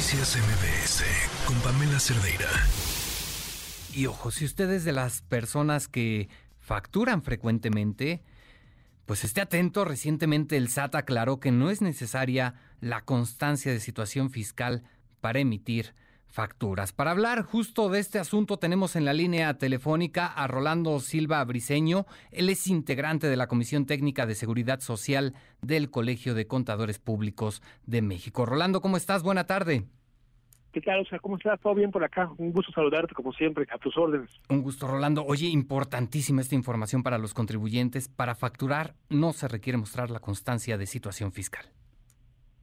Noticias MBS con Pamela Cerdeira. Y ojo, si usted es de las personas que facturan frecuentemente, pues esté atento. Recientemente el SAT aclaró que no es necesaria la constancia de situación fiscal para emitir facturas. Para hablar justo de este asunto tenemos en la línea telefónica a Rolando Silva Briceño. Él es integrante de la Comisión Técnica de Seguridad Social del Colegio de Contadores Públicos de México. Rolando, ¿cómo estás? Buena tarde. ¿Qué tal? O sea, ¿cómo estás? ¿Todo bien por acá? Un gusto saludarte como siempre, a tus órdenes. Un gusto, Rolando. Oye, importantísima esta información para los contribuyentes. Para facturar no se requiere mostrar la constancia de situación fiscal.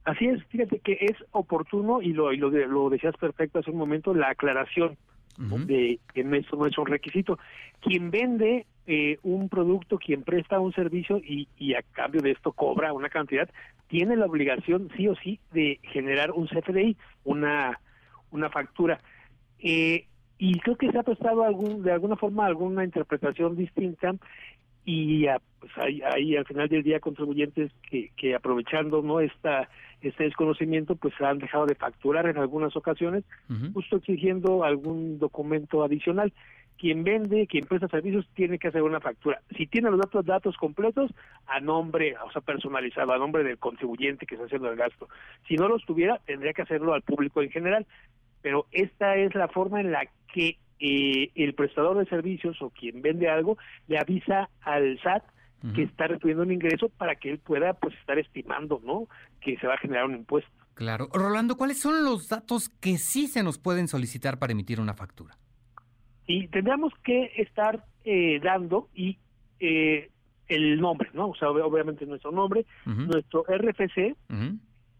Así es, fíjate que es oportuno y lo, y lo, lo decías perfecto hace un momento, la aclaración de que eso no es un requisito. Quien vende eh, un producto, quien presta un servicio y, y a cambio de esto cobra una cantidad, tiene la obligación sí o sí de generar un CFDI, una, una factura. Eh, y creo que se ha prestado algún, de alguna forma alguna interpretación distinta y pues hay, hay, al final del día contribuyentes que, que aprovechando no esta este desconocimiento pues han dejado de facturar en algunas ocasiones justo exigiendo algún documento adicional. Quien vende quien presta servicios tiene que hacer una factura. Si tiene los datos datos completos a nombre o sea personalizado a nombre del contribuyente que está haciendo el gasto. Si no los tuviera tendría que hacerlo al público en general. Pero esta es la forma en la que eh, el prestador de servicios o quien vende algo le avisa al SAT que está recibiendo un ingreso para que él pueda pues estar estimando, ¿no? Que se va a generar un impuesto. Claro. Rolando, ¿cuáles son los datos que sí se nos pueden solicitar para emitir una factura? Y tendríamos que estar eh, dando y eh, el nombre, ¿no? O sea, obviamente nuestro nombre, nuestro RFC,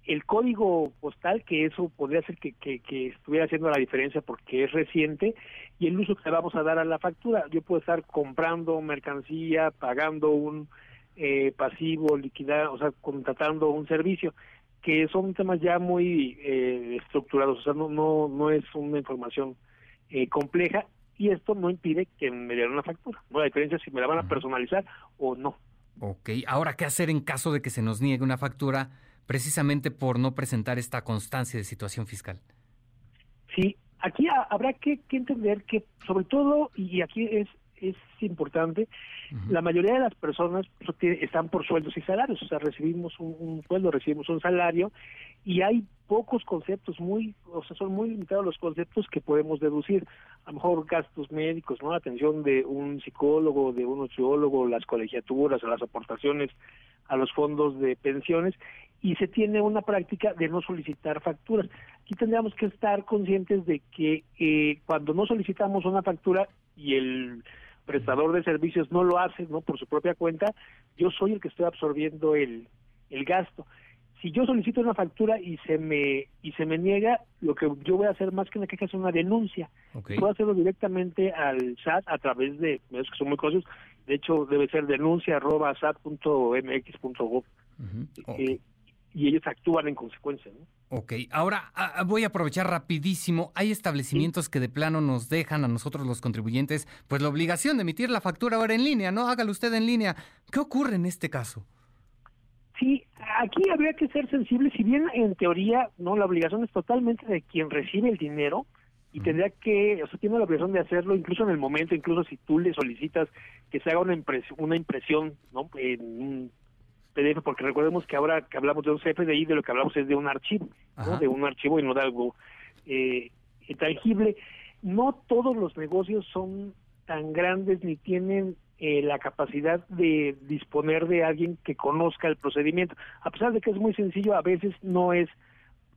el código postal, que eso podría ser que, que, estuviera haciendo la diferencia porque es reciente, y el uso que le vamos a dar a la factura. Yo puedo estar comprando mercancía, pagando un eh, pasivo, liquidar, o sea, contratando un servicio, que son temas ya muy eh, estructurados, o sea, no, no, no es una información eh, compleja, y esto no impide que me den una factura. No la diferencia es si me la van a personalizar o no. Ok, ahora, ¿qué hacer en caso de que se nos niegue una factura? Precisamente por no presentar esta constancia de situación fiscal. Sí, aquí habrá que, entender que sobre todo, y aquí es, es importante, la mayoría de las personas pues, están por sueldos y salarios, o sea, recibimos un, sueldo, recibimos un salario y hay pocos conceptos, muy, o sea, son muy limitados los conceptos que podemos deducir. A lo mejor gastos médicos, ¿no? Atención de un psicólogo, de un ociólogo, las colegiaturas, las aportaciones a los fondos de pensiones y se tiene una práctica de no solicitar facturas. Aquí tendríamos que estar conscientes de que eh, cuando no solicitamos una factura y el prestador de servicios no lo hace, ¿no? Por su propia cuenta, yo soy el que estoy absorbiendo el, el gasto. Si yo solicito una factura y se me y se me niega, lo que yo voy a hacer más que una queja es una denuncia. Puedo hacerlo directamente al SAT a través de medios que son muy conocidos. De hecho, debe ser denuncia arroba sat.mx.gov y ellos actúan en consecuencia. ¿no? Ok, ahora voy a aprovechar rapidísimo. Hay establecimientos que de plano nos dejan a nosotros los contribuyentes pues la obligación de emitir la factura ahora en línea, ¿no? Hágalo usted en línea. ¿Qué ocurre en este caso? Sí, aquí habría que ser sensible, si bien en teoría no la obligación es totalmente de quien recibe el dinero y tendría que, o sea, tiene la obligación de hacerlo incluso en el momento, incluso si tú le solicitas que se haga una impresión, una impresión, ¿no? En un porque recordemos que ahora que hablamos de un CFDI, de lo que hablamos es de un archivo, de un archivo y no de algo eh, tangible. No todos los negocios son tan grandes ni tienen eh, la capacidad de disponer de alguien que conozca el procedimiento. A pesar de que es muy sencillo, a veces no es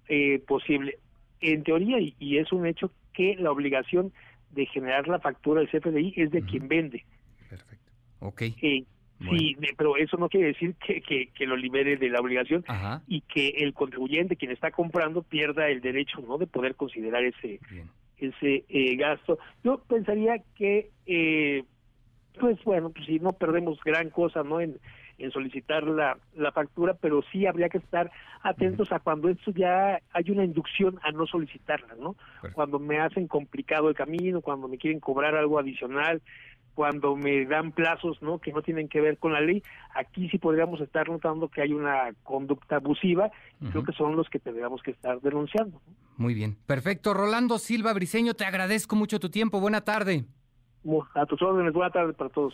eh, posible. En teoría, y, es un hecho, que la obligación de generar la factura del CFDI es de quien vende. Perfecto. Ok. Sí, pero eso no quiere decir que, que, lo libere de la obligación y que el contribuyente, quien está comprando, pierda el derecho no de poder considerar ese ese eh, gasto. Yo pensaría que, eh, pues bueno, pues si no perdemos gran cosa no en, en solicitar la, la factura, pero sí habría que estar atentos a cuando esto ya hay una inducción a no solicitarla, ¿no? Cuando me hacen complicado el camino, cuando me quieren cobrar algo adicional, cuando me dan plazos no que no tienen que ver con la ley. Aquí sí podríamos estar notando que hay una conducta abusiva creo que son los que tendríamos que estar denunciando muy bien. Perfecto. Rolando Silva Briseño te agradezco mucho tu tiempo. Buena tarde. A tus órdenes. Buena tarde para todos.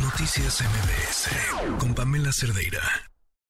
Noticias MBS con Pamela Cerdeira.